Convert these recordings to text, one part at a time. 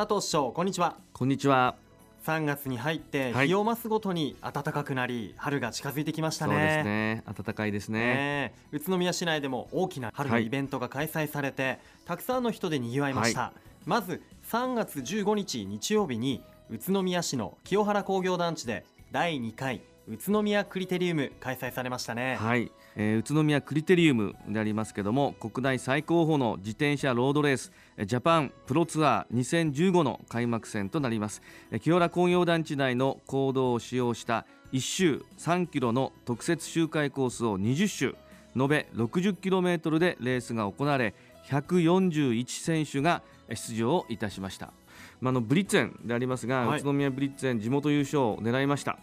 佐藤市長こんにちは。こんにちは。3月に入って日を増すごとに暖かくなり、春が近づいてきましたね。そうですね。暖かいですね、ね、宇都宮市内でも大きな春のイベントが開催されて、はい、たくさんの人で賑わいました、はい、まず3月15日日曜日に宇都宮市の清原工業団地で第2回宇都宮クリテリウム開催されましたね。はい、えー、宇都宮クリテリウムでありますけども国内最高峰の自転車ロードレースジャパンプロツアー2015の開幕戦となります。清原工業団地内の公道を使用した1周3キロの特設周回コースを20周延べ60キロメートルでレースが行われ141選手が出場いたしました、まあ、のブリッツェンでありますが、はい、宇都宮ブリッツェン地元優勝を狙いました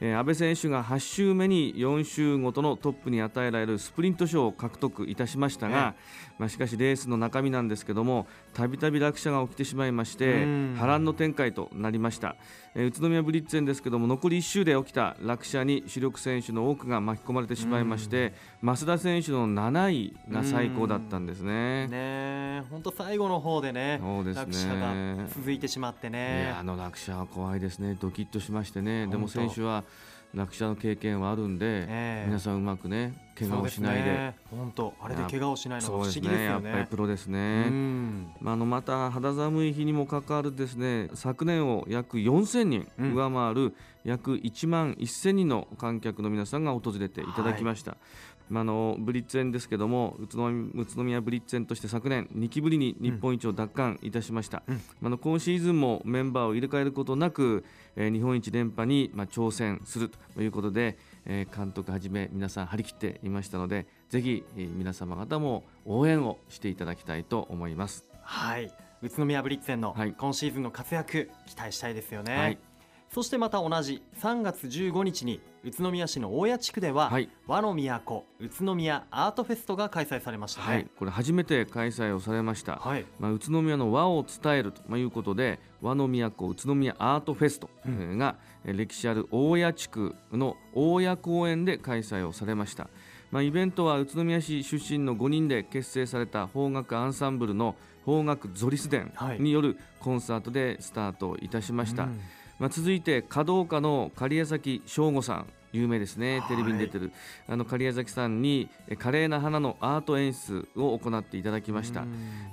えー、安倍選手が8周目に4周ごとのトップに与えられるスプリント賞を獲得いたしましたが、まあ、しかしレースの中身なんですけどもたびたび落車が起きてしまいまして波乱の展開となりました、えー、宇都宮ブリッツェンですけども残り1周で起きた落車に主力選手の多くが巻き込まれてしまいまして増田選手の7位が最高だったんですね。ね本当最後の方でねそうですね。落車が続いてしまってね。あの落車は怖いですね。ドキッとしましてね。でも選手は落車の経験はあるんで、えー、皆さんうまくね怪我をしないで。本当、ね、あれで怪我をしないのが不思議ですよね、ね、やっぱりプロですね。まあ、あのまた肌寒い日にもかかわるですね昨年を約4000人上回る約1万1000人の観客の皆さんが訪れていただきました、はいまあ、のブリッツェンですけども宇都宇都宮ブリッツェンとして昨年2期ぶりに日本一を奪還いたしました、うん、あの今シーズンもメンバーを入れ替えることなく、えー、日本一連覇に、まあ、挑戦するということで、えー、監督はじめ皆さん張り切っていましたのでぜひ、えー、皆様方も応援をしていただきたいと思います。はい。宇都宮ブリッツェンの今シーズンの活躍、期待したいですよね、はいそしてまた同じ3月15日に宇都宮市の大谷地区では、はい、和の都宇都宮アートフェストが開催されました、ね、はい、これ初めて開催をされました、はい、まあ、宇都宮の和を伝えるということで和の都宇都宮アートフェストが、うん、歴史ある大谷地区の大谷公園で開催をされました。まあ、イベントは宇都宮市出身の5人で結成された邦楽アンサンブルの邦楽ゾリス伝によるコンサートでスタートいたしました、うんまあ、続いて華道家の狩矢崎翔吾さん有名ですね、テレビに出てる、あの狩矢崎さんに華麗な花のアート演出を行っていただきました、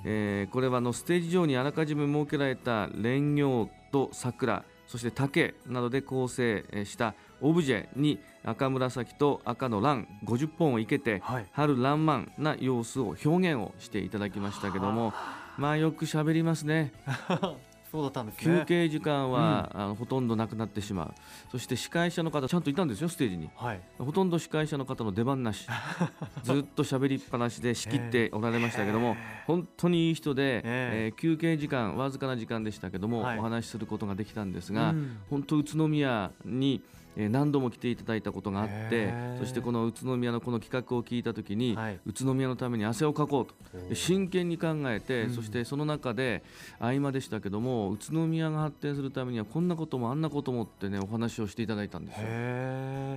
えー、これはあのステージ上にあらかじめ設けられた蓮葉と桜そして竹などで構成したオブジェに赤紫と赤の蘭50本を生けて、はい、春爛漫な様子を表現をしていただきましたけどもまあよく喋りますね そうだったんです、ね、休憩時間は、うん、あのほとんどなくなってしまう。そして司会者の方ちゃんといたんですよステージに、はい、ほとんど司会者の方の出番なし。ずっと喋りっぱなしで仕切っておられましたけども、えー、本当にいい人で、えー、えー、休憩時間わずかな時間でしたけども、はい、お話しすることができたんですが、うん、本当宇都宮に何度も来ていただいたことがあってそしてこの宇都宮のこの企画を聞いた時に、はい、宇都宮のために汗をかこうと。真剣に考えて、うん、そしてその中で合間でしたけども宇都宮が発展するためにはこんなこともあんなこともってねお話をしていただいたんですよ。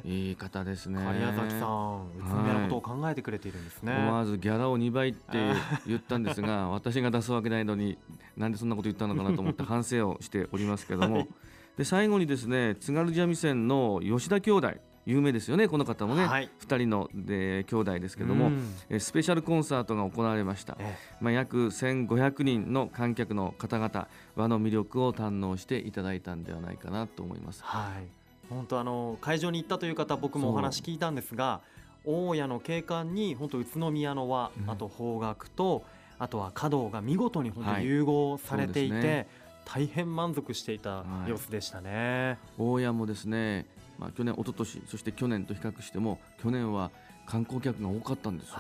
いい方ですね。狩矢崎さん宇都宮のことを考えてくれているんですね、はい、思わずギャラを2倍って言ったんですが 私が出すわけないのになんでそんなこと言ったのかなと思って反省をしておりますけども、はいで最後にですね津軽三味線の吉田兄弟有名ですよねこの方もね、はい、2人ので兄弟ですけども、えスペシャルコンサートが行われました、ええ、まあ、約1500人の観客の方々和の魅力を堪能していただいたんではないかなと思います。はい。本当あの会場に行ったという方僕もお話聞いたんですが大谷の景観に本当宇都宮の和、うん、あと方角とあとは華道が見事に本当融合されていて、はいね、大変満足していた様子でしたね、はい、大家もですね、まあ、去年、一昨年そして去年と比較しても去年は観光客が多かったんですよ。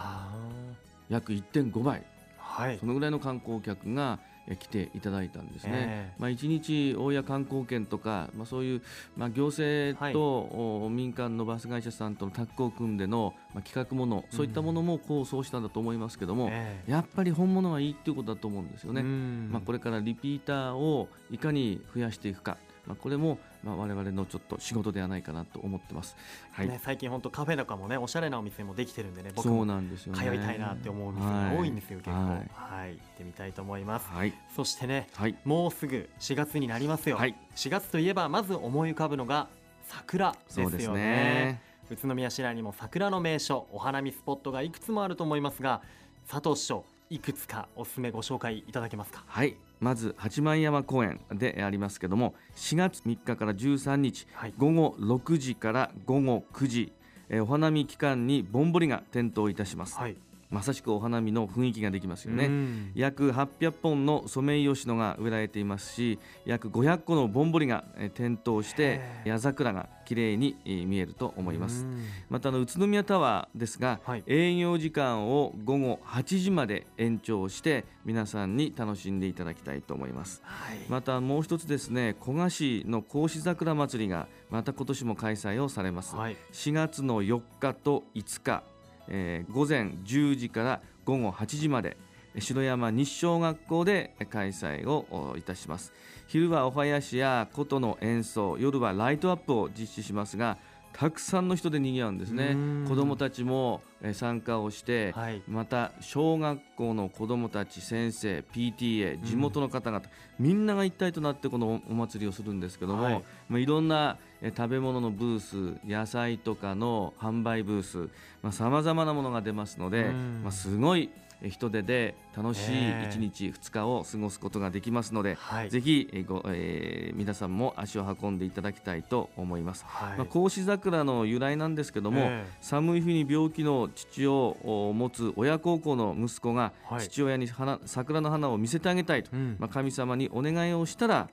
約1.5倍、はい、そのぐらいの観光客が来ていただいたんですね、えー、まあ、1日大谷観光券とか、まあ、そういう、まあ、行政と、はい、民間のバス会社さんとのタッグを組んでの、まあ、企画ものそういったものも構想したんだと思いますけども、えー、やっぱり本物はいいっていうことだと思うんですよね、まあ、これからリピーターをいかに増やしていくかまあ、これもまあ我々のちょっと仕事ではないかなと思ってます。はい、ね、最近本当カフェとかもねおしゃれなお店もできてるんでね僕もなんですよね。通いたいなって思う店が多いんですよ、結構。ははい。い、行ってみたいと思います。はい、そしてねはい、もうすぐ4月になりますよ、はい、4月といえばまず思い浮かぶのが桜ですよね。そうですね。宇都宮市内にも桜の名所お花見スポットがいくつもあると思いますが佐藤師匠いくつかおすすめご紹介いただけますか？はい、まず八幡山公園でありますけども、4月3日から13日、はい。午後6時から午後9時、えーお花見期間にぼんぼりが点灯いたします。はいまさしくお花見の雰囲気ができますよね。うん。約800本のソメイヨシノが植えられていますし約500個のぼんぼりがえー点灯して夜桜が綺麗にえー見えると思います。うん。またあの宇都宮タワーですが、はい。営業時間を午後8時まで延長して皆さんに楽しんでいただきたいと思います。はい。またもう一つですね古賀市の格子桜祭りがまた今年も開催をされます、はい。4月の4日と5日、えー午前10時から午後8時まで城山日小学校で開催をおいたします。昼はお囃子や琴の演奏夜はライトアップを実施しますがたくさんの人で賑わうんですね。うん。子どもたちもえー参加をして、はい。また小学校の子どもたち先生 PTA 地元の方々、みんなが一体となってこのお祭りをするんですけども、はい。まあ、いろんなえー食べ物のブース野菜とかの販売ブースさまざ、まなものが出ますので、うん。まあ、すごいえー人手で楽しいねえ。1日2日を過ごすことができますので、はい。ぜひえーご、えー皆さんも足を運んでいただきたいと思います。はい。まあ、格子桜の由来なんですけども、え寒い冬に病気の父をお持つ親孝行の息子がはい。父親に花桜の花を見せてあげたいと、うん。まあ、神様にお願いをしたら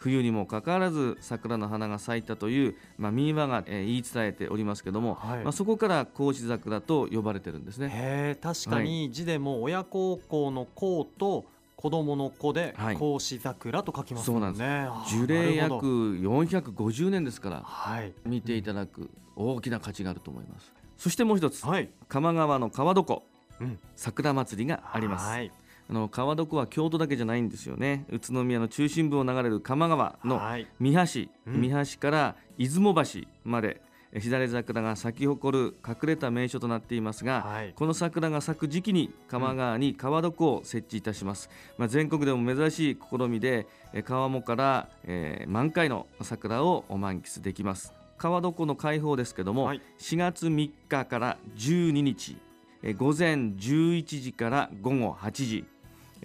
冬にもかかわらず桜の花が咲いたという、まあ、民話が、えー言い伝えておりますけども、はい。まあ、そこから格子桜と呼ばれてるんですね。へえ確かに字でも親孝行の孝と子供の子ではい。格子桜と書きますね。あー樹齢約なるほど。450年ですからはい。見ていただく大きな価値があると思います。そしてもう一つはい。鎌川の川床うん。桜祭りがあります。はいあの川床は京都だけじゃないんですよね。宇都宮の中心部を流れる鎌川のはい。三橋、うん。三橋から出雲橋までえしだれ桜が咲き誇る隠れた名所となっていますが、はい。この桜が咲く時期に鎌川に川床を設置いたします、まあ、全国でも珍しい試みでえ川面から、えー満開の桜を満喫できます。川床の開放ですけども、はい。4月3日から12日え午前11時から午後8時え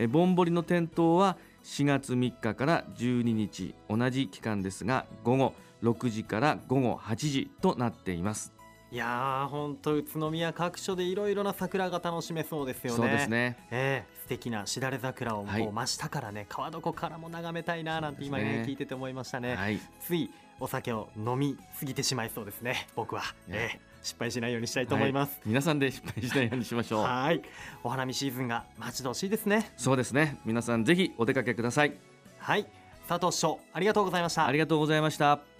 ぼんぼりの点灯は4月3日から12日同じ期間ですが午後6時から午後8時となっています。いやー本当宇都宮各所でいろいろな桜が楽しめそうですよね。そうですね。ええ素敵なしだれ桜をはい。こう真下からね、川床からも眺めたいななんて今ねね。聞いてて思いましたね、はい。ついお酒を飲みすぎてしまいそうですね僕は、ねええ失敗しないようにしたいと思います、皆さんで失敗しないようにしましょう。はい。お花見シーズンが待ち遠しいですね。そうですね。皆さんぜひお出かけください。はい。佐藤師匠ありがとうございました。ありがとうございました